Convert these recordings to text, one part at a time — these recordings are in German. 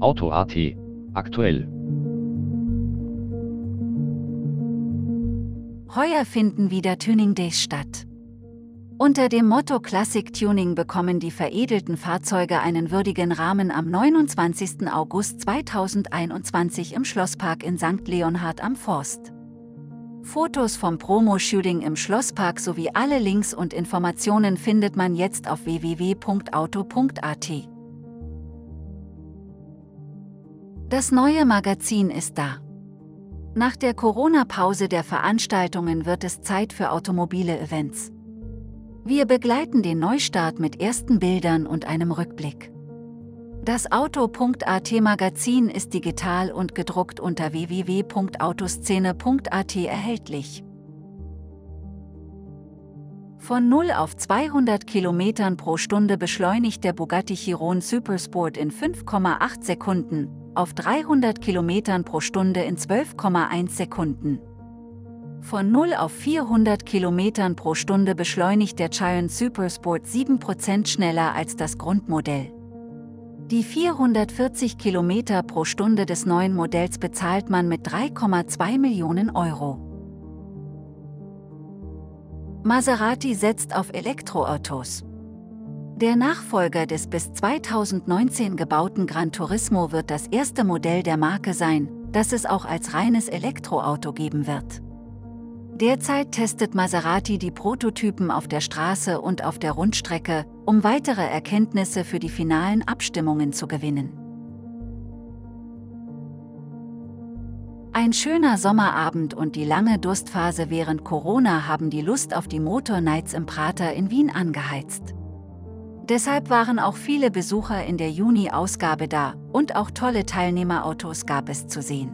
Auto.at aktuell. Heuer finden wieder Tuning Days statt. Unter dem Motto Classic Tuning bekommen die veredelten Fahrzeuge einen würdigen Rahmen am 29. August 2021 im Schlosspark in St. Leonhard am Forst. Fotos vom Promo-Shooting im Schlosspark sowie alle Links und Informationen findet man jetzt auf www.auto.at. Das neue Magazin ist da. Nach der Corona-Pause der Veranstaltungen wird es Zeit für automobile Events. Wir begleiten den Neustart mit ersten Bildern und einem Rückblick. Das Auto.at Magazin ist digital und gedruckt unter www.autoszene.at erhältlich. Von 0 auf 200 km pro Stunde beschleunigt der Bugatti Chiron Supersport in 5,8 Sekunden, auf 300 km pro Stunde in 12,1 Sekunden. Von 0 auf 400 km pro Stunde beschleunigt der Giant Supersport 7% schneller als das Grundmodell. Die 440 km pro Stunde des neuen Modells bezahlt man mit 3,2 Millionen Euro. Maserati setzt auf Elektroautos. Der Nachfolger des bis 2019 gebauten Gran Turismo wird das erste Modell der Marke sein, das es auch als reines Elektroauto geben wird. Derzeit testet Maserati die Prototypen auf der Straße und auf der Rundstrecke, um weitere Erkenntnisse für die finalen Abstimmungen zu gewinnen. Ein schöner Sommerabend und die lange Durstphase während Corona haben die Lust auf die Motor Nights im Prater in Wien angeheizt. Deshalb waren auch viele Besucher in der Juni-Ausgabe da und auch tolle Teilnehmerautos gab es zu sehen.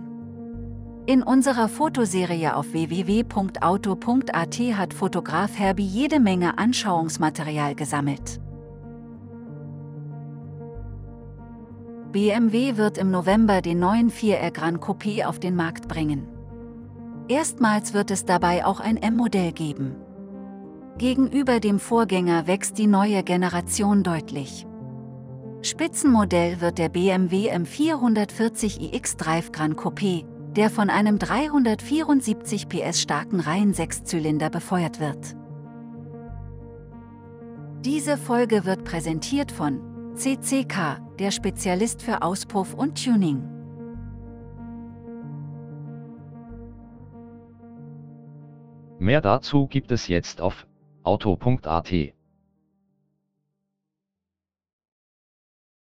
In unserer Fotoserie auf www.auto.at hat Fotograf Herbie jede Menge Anschauungsmaterial gesammelt. BMW wird im November den neuen 4R Gran Coupé auf den Markt bringen. Erstmals wird es dabei auch ein M-Modell geben. Gegenüber dem Vorgänger wächst die neue Generation deutlich. Spitzenmodell wird der BMW M440 iX Drive Gran Coupé, der von einem 374 PS starken Reihen-Sechszylinder befeuert wird. Diese Folge wird präsentiert von CCK, der Spezialist für Auspuff und Tuning. Mehr dazu gibt es jetzt auf auto.at